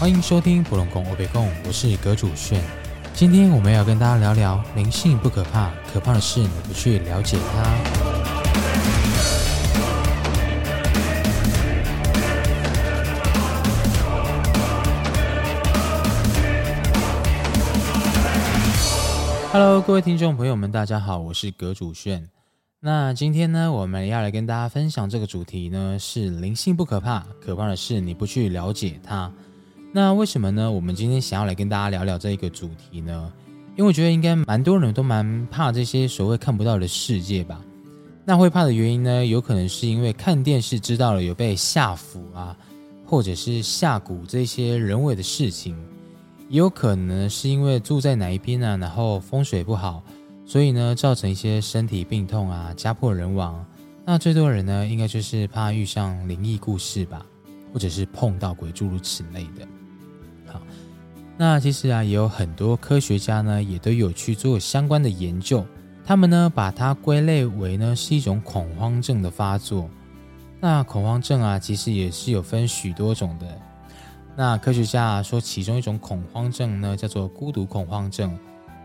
欢迎收听普隆宫欧北贡，我是阁主炫。今天我们要跟大家聊聊灵性不可怕，可怕的是你不去了解它。Hello，各位听众朋友们，大家好，我是阁主炫。那今天呢，我们要来跟大家分享这个主题呢，是灵性不可怕，可怕的是你不去了解它。那为什么呢？我们今天想要来跟大家聊聊这一个主题呢？因为我觉得应该蛮多人都蛮怕这些所谓看不到的世界吧。那会怕的原因呢，有可能是因为看电视知道了有被下符啊，或者是下蛊这些人为的事情，也有可能是因为住在哪一边啊，然后风水不好，所以呢造成一些身体病痛啊，家破人亡。那最多人呢，应该就是怕遇上灵异故事吧，或者是碰到鬼诸如此类的。那其实啊，也有很多科学家呢，也都有去做相关的研究。他们呢，把它归类为呢是一种恐慌症的发作。那恐慌症啊，其实也是有分许多种的。那科学家说，其中一种恐慌症呢，叫做孤独恐慌症，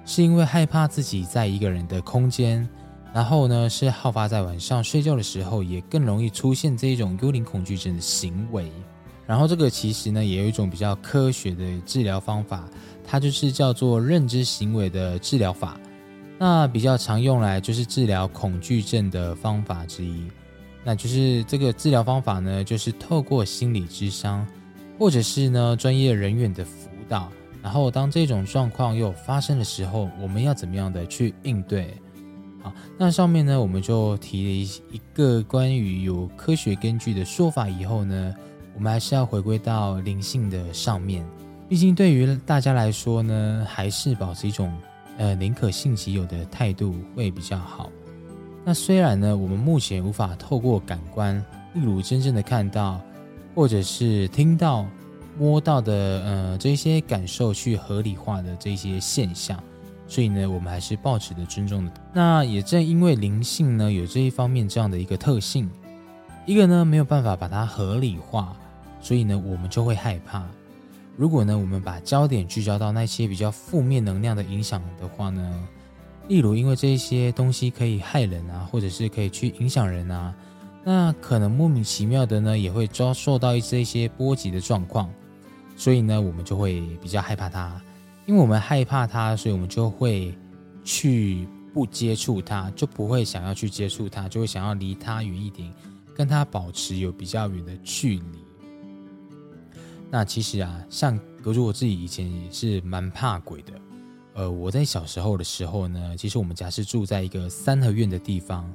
是因为害怕自己在一个人的空间，然后呢是好发在晚上睡觉的时候，也更容易出现这一种幽灵恐惧症的行为。然后这个其实呢，也有一种比较科学的治疗方法，它就是叫做认知行为的治疗法。那比较常用来就是治疗恐惧症的方法之一。那就是这个治疗方法呢，就是透过心理智商，或者是呢专业人员的辅导。然后当这种状况又发生的时候，我们要怎么样的去应对？好，那上面呢我们就提了一一个关于有科学根据的说法以后呢。我们还是要回归到灵性的上面，毕竟对于大家来说呢，还是保持一种呃宁可信其有的态度会比较好。那虽然呢，我们目前无法透过感官，例如真正的看到，或者是听到、摸到的呃这些感受去合理化的这些现象，所以呢，我们还是保持着尊重的。那也正因为灵性呢有这一方面这样的一个特性，一个呢没有办法把它合理化。所以呢，我们就会害怕。如果呢，我们把焦点聚焦到那些比较负面能量的影响的话呢，例如因为这些东西可以害人啊，或者是可以去影响人啊，那可能莫名其妙的呢，也会遭受到一些一些波及的状况。所以呢，我们就会比较害怕它。因为我们害怕它，所以我们就会去不接触它，就不会想要去接触它，就会想要离它远一点，跟它保持有比较远的距离。那其实啊，像隔住我自己以前也是蛮怕鬼的。呃，我在小时候的时候呢，其实我们家是住在一个三合院的地方。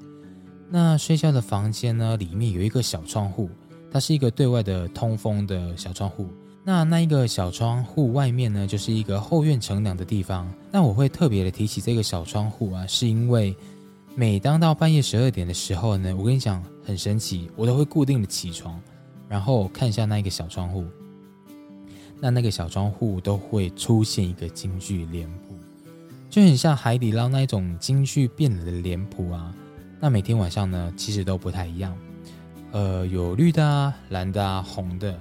那睡觉的房间呢，里面有一个小窗户，它是一个对外的通风的小窗户。那那一个小窗户外面呢，就是一个后院乘凉的地方。那我会特别的提起这个小窗户啊，是因为每当到半夜十二点的时候呢，我跟你讲很神奇，我都会固定的起床，然后看一下那一个小窗户。那那个小窗户都会出现一个京剧脸谱，就很像海底捞那一种京剧变了的脸谱啊。那每天晚上呢，其实都不太一样，呃，有绿的啊、蓝的啊、红的。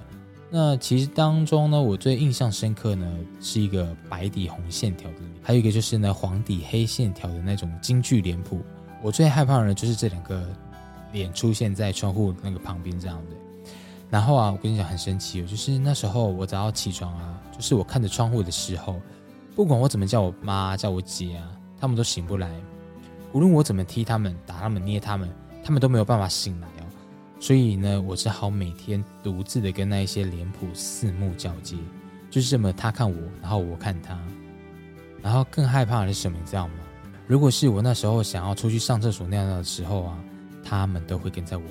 那其实当中呢，我最印象深刻呢，是一个白底红线条的，还有一个就是呢黄底黑线条的那种京剧脸谱。我最害怕的，就是这两个脸出现在窗户那个旁边这样的。然后啊，我跟你讲很神奇哦，就是那时候我早上起床啊，就是我看着窗户的时候，不管我怎么叫我妈叫我姐啊，他们都醒不来。无论我怎么踢他们、打他们、捏他们，他们都没有办法醒来哦。所以呢，我只好每天独自的跟那一些脸谱四目交接，就是这么他看我，然后我看他。然后更害怕的是什么，你知道吗？如果是我那时候想要出去上厕所尿尿的时候啊，他们都会跟在我。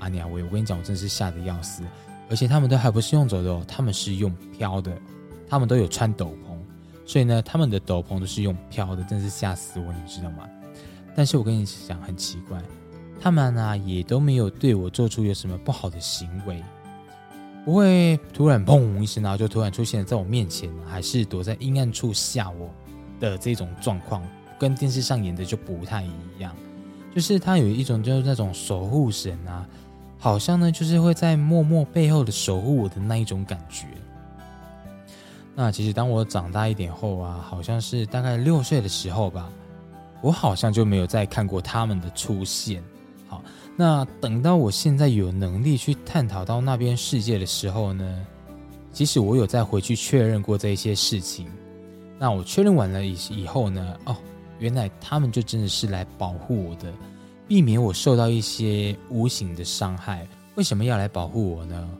阿尼亚，我我跟你讲，我真是吓得要死，而且他们都还不是用走的哦，他们是用飘的，他们都有穿斗篷，所以呢，他们的斗篷都是用飘的，真是吓死我，你知道吗？但是我跟你讲，很奇怪，他们呢也都没有对我做出有什么不好的行为，不会突然砰一声，然后就突然出现在我面前，还是躲在阴暗处吓我的这种状况，跟电视上演的就不太一样，就是他有一种就是那种守护神啊。好像呢，就是会在默默背后的守护我的那一种感觉。那其实当我长大一点后啊，好像是大概六岁的时候吧，我好像就没有再看过他们的出现。好，那等到我现在有能力去探讨到那边世界的时候呢，即使我有再回去确认过这一些事情，那我确认完了以以后呢，哦，原来他们就真的是来保护我的，避免我受到一些无形的伤害。为什么要来保护我呢？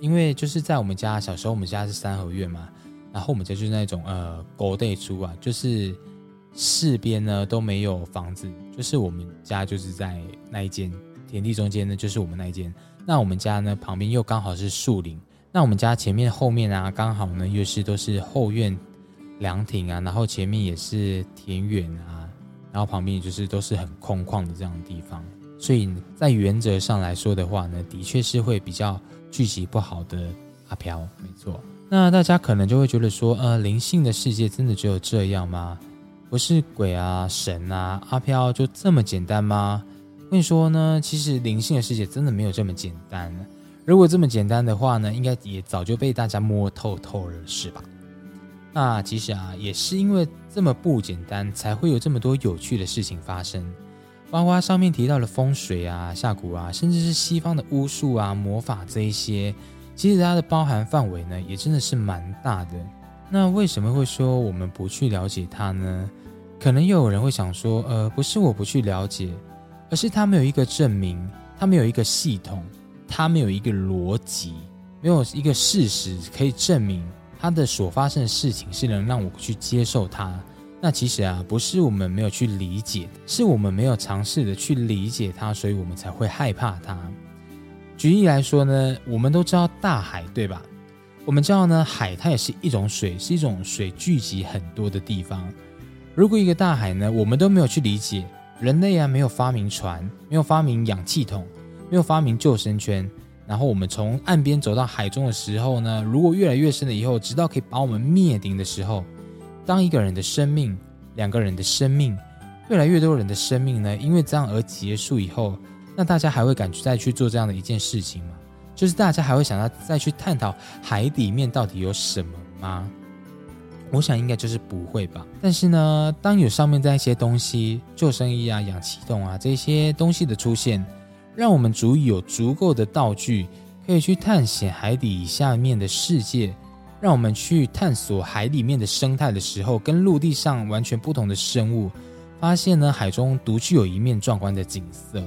因为就是在我们家小时候，我们家是三合院嘛。然后我们家就是那种呃狗地猪啊，就是四边呢都没有房子，就是我们家就是在那一间田地中间呢，就是我们那一间。那我们家呢旁边又刚好是树林，那我们家前面后面啊刚好呢又是都是后院凉亭啊，然后前面也是田园啊，然后旁边就是都是很空旷的这样的地方，所以在原则上来说的话呢，的确是会比较聚集不好的阿飘，没错。那大家可能就会觉得说，呃，灵性的世界真的只有这样吗？不是鬼啊、神啊、阿飘就这么简单吗？跟你说呢，其实灵性的世界真的没有这么简单。如果这么简单的话呢，应该也早就被大家摸透透了，是吧？那其实啊，也是因为这么不简单，才会有这么多有趣的事情发生。包括上面提到的风水啊、下蛊啊，甚至是西方的巫术啊、魔法这一些。其实它的包含范围呢，也真的是蛮大的。那为什么会说我们不去了解它呢？可能又有人会想说，呃，不是我不去了解，而是它没有一个证明，它没有一个系统，它没有一个逻辑，没有一个事实可以证明它的所发生的事情是能让我去接受它。那其实啊，不是我们没有去理解，是我们没有尝试的去理解它，所以我们才会害怕它。举例来说呢，我们都知道大海，对吧？我们知道呢，海它也是一种水，是一种水聚集很多的地方。如果一个大海呢，我们都没有去理解，人类啊没有发明船，没有发明氧气筒，没有发明救生圈，然后我们从岸边走到海中的时候呢，如果越来越深了以后，直到可以把我们灭顶的时候，当一个人的生命、两个人的生命、越来越多人的生命呢，因为这样而结束以后。那大家还会敢再去做这样的一件事情吗？就是大家还会想要再去探讨海底面到底有什么吗？我想应该就是不会吧。但是呢，当有上面这一些东西，救生衣啊、氧气筒啊这些东西的出现，让我们足以有足够的道具，可以去探险海底下面的世界，让我们去探索海里面的生态的时候，跟陆地上完全不同的生物，发现呢海中独具有一面壮观的景色。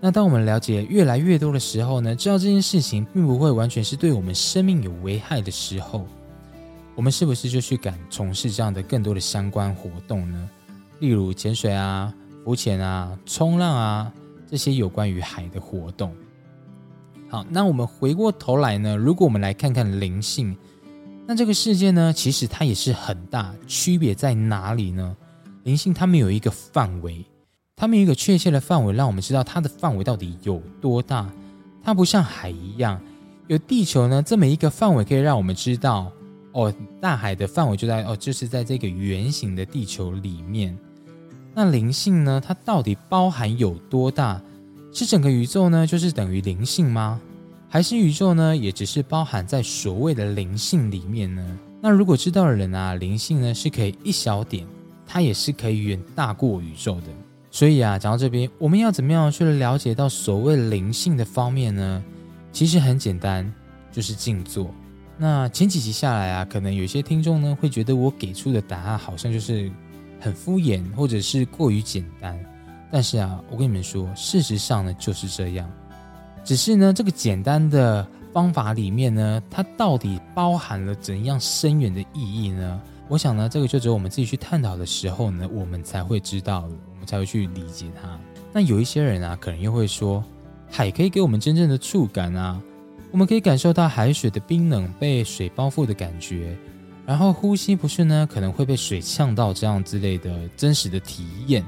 那当我们了解越来越多的时候呢，知道这件事情并不会完全是对我们生命有危害的时候，我们是不是就去敢从事这样的更多的相关活动呢？例如潜水啊、浮潜啊、冲浪啊这些有关于海的活动。好，那我们回过头来呢，如果我们来看看灵性，那这个世界呢，其实它也是很大，区别在哪里呢？灵性它们有一个范围。它们有一个确切的范围，让我们知道它的范围到底有多大。它不像海一样，有地球呢这么一个范围，可以让我们知道哦，大海的范围就在哦，就是在这个圆形的地球里面。那灵性呢，它到底包含有多大？是整个宇宙呢，就是等于灵性吗？还是宇宙呢，也只是包含在所谓的灵性里面呢？那如果知道的人啊，灵性呢是可以一小点，它也是可以远大过宇宙的。所以啊，讲到这边，我们要怎么样去了解到所谓灵性的方面呢？其实很简单，就是静坐。那前几集下来啊，可能有些听众呢会觉得我给出的答案好像就是很敷衍，或者是过于简单。但是啊，我跟你们说，事实上呢就是这样。只是呢，这个简单的方法里面呢，它到底包含了怎样深远的意义呢？我想呢，这个就只有我们自己去探讨的时候呢，我们才会知道。我们才会去理解它。那有一些人啊，可能又会说，海可以给我们真正的触感啊，我们可以感受到海水的冰冷被水包覆的感觉，然后呼吸不顺呢，可能会被水呛到这样之类的真实的体验。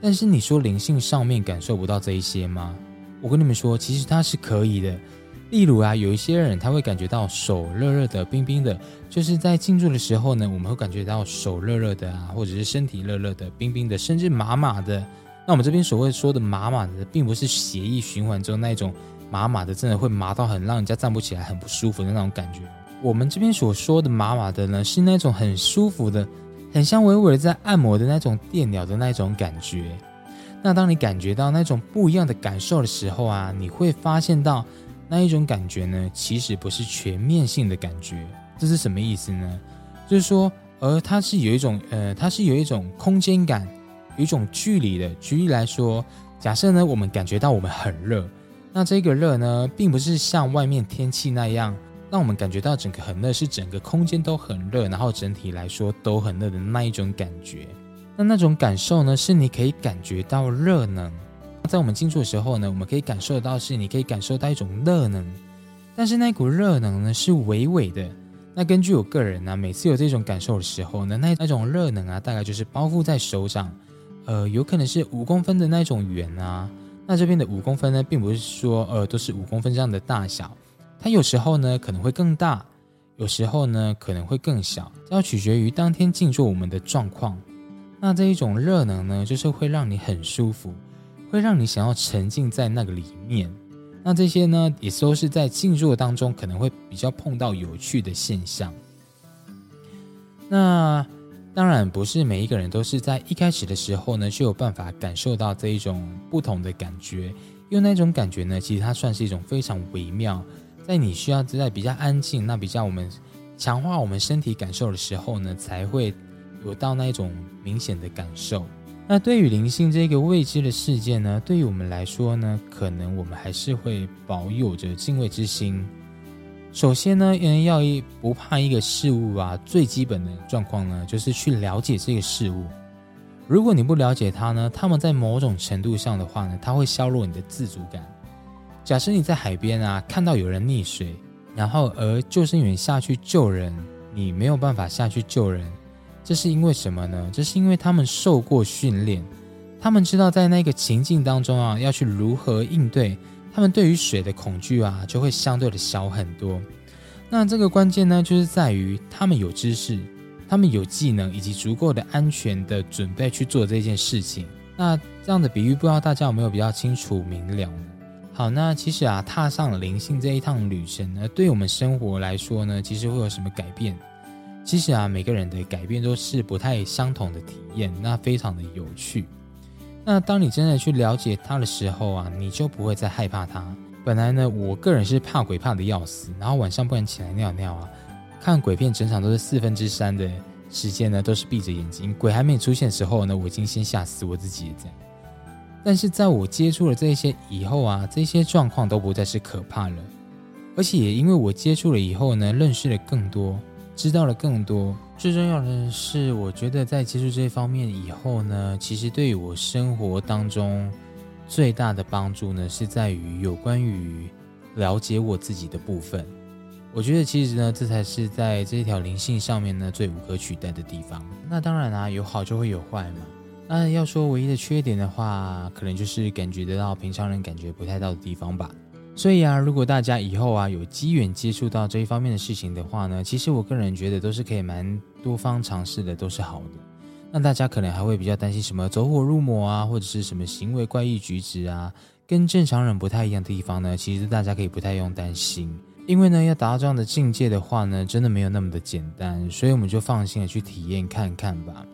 但是你说灵性上面感受不到这一些吗？我跟你们说，其实它是可以的。例如啊，有一些人他会感觉到手热热的、冰冰的，就是在静坐的时候呢，我们会感觉到手热热的啊，或者是身体热热的、冰冰的，甚至麻麻的。那我们这边所谓说的麻麻的，并不是血液循环中那种麻麻的，真的会麻到很让人家站不起来、很不舒服的那种感觉，我们这边所说的麻麻的呢，是那种很舒服的，很像微微在按摩的那种电疗的那种感觉。那当你感觉到那种不一样的感受的时候啊，你会发现到那一种感觉呢，其实不是全面性的感觉。这是什么意思呢？就是说，而它是有一种呃，它是有一种空间感，有一种距离的。举例来说，假设呢，我们感觉到我们很热，那这个热呢，并不是像外面天气那样。让我们感觉到整个很热，是整个空间都很热，然后整体来说都很热的那一种感觉。那那种感受呢，是你可以感觉到热能。在我们静坐的时候呢，我们可以感受到是你可以感受到一种热能，但是那股热能呢是微微的。那根据我个人呢，每次有这种感受的时候呢，那那种热能啊，大概就是包覆在手掌，呃，有可能是五公分的那种圆啊。那这边的五公分呢，并不是说呃都是五公分这样的大小。它有时候呢可能会更大，有时候呢可能会更小，这要取决于当天静坐我们的状况。那这一种热能呢，就是会让你很舒服，会让你想要沉浸在那个里面。那这些呢，也都是在静坐当中可能会比较碰到有趣的现象。那当然不是每一个人都是在一开始的时候呢就有办法感受到这一种不同的感觉，因为那种感觉呢，其实它算是一种非常微妙。在你需要在比较安静、那比较我们强化我们身体感受的时候呢，才会有到那一种明显的感受。那对于灵性这个未知的世界呢，对于我们来说呢，可能我们还是会保有着敬畏之心。首先呢，因为要一不怕一个事物啊，最基本的状况呢，就是去了解这个事物。如果你不了解它呢，他们在某种程度上的话呢，它会削弱你的自主感。假设你在海边啊，看到有人溺水，然后而救生员下去救人，你没有办法下去救人，这是因为什么呢？这是因为他们受过训练，他们知道在那个情境当中啊，要去如何应对，他们对于水的恐惧啊，就会相对的小很多。那这个关键呢，就是在于他们有知识，他们有技能，以及足够的安全的准备去做这件事情。那这样的比喻，不知道大家有没有比较清楚明了？好，那其实啊，踏上灵性这一趟旅程呢，对我们生活来说呢，其实会有什么改变？其实啊，每个人的改变都是不太相同的体验，那非常的有趣。那当你真的去了解它的时候啊，你就不会再害怕它。本来呢，我个人是怕鬼怕的要死，然后晚上不敢起来尿尿啊，看鬼片整场都是四分之三的时间呢，都是闭着眼睛，鬼还没出现的时候呢，我已经先吓死我自己了，这样。但是在我接触了这些以后啊，这些状况都不再是可怕了，而且也因为我接触了以后呢，认识了更多，知道了更多。最重要的是，我觉得在接触这方面以后呢，其实对于我生活当中最大的帮助呢，是在于有关于了解我自己的部分。我觉得其实呢，这才是在这条灵性上面呢最无可取代的地方。那当然啊，有好就会有坏嘛。那要说唯一的缺点的话，可能就是感觉得到平常人感觉不太到的地方吧。所以啊，如果大家以后啊有机缘接触到这一方面的事情的话呢，其实我个人觉得都是可以蛮多方尝试的，都是好的。那大家可能还会比较担心什么走火入魔啊，或者是什么行为怪异举止啊，跟正常人不太一样的地方呢？其实大家可以不太用担心，因为呢要达到这样的境界的话呢，真的没有那么的简单，所以我们就放心的去体验看看吧。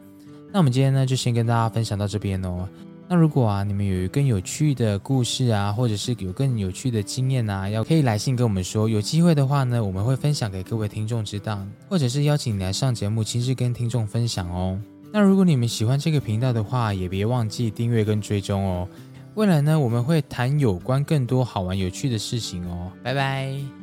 那我们今天呢，就先跟大家分享到这边哦。那如果啊，你们有更有趣的故事啊，或者是有更有趣的经验啊，要可以来信跟我们说。有机会的话呢，我们会分享给各位听众知道，或者是邀请你来上节目，亲自跟听众分享哦。那如果你们喜欢这个频道的话，也别忘记订阅跟追踪哦。未来呢，我们会谈有关更多好玩有趣的事情哦。拜拜。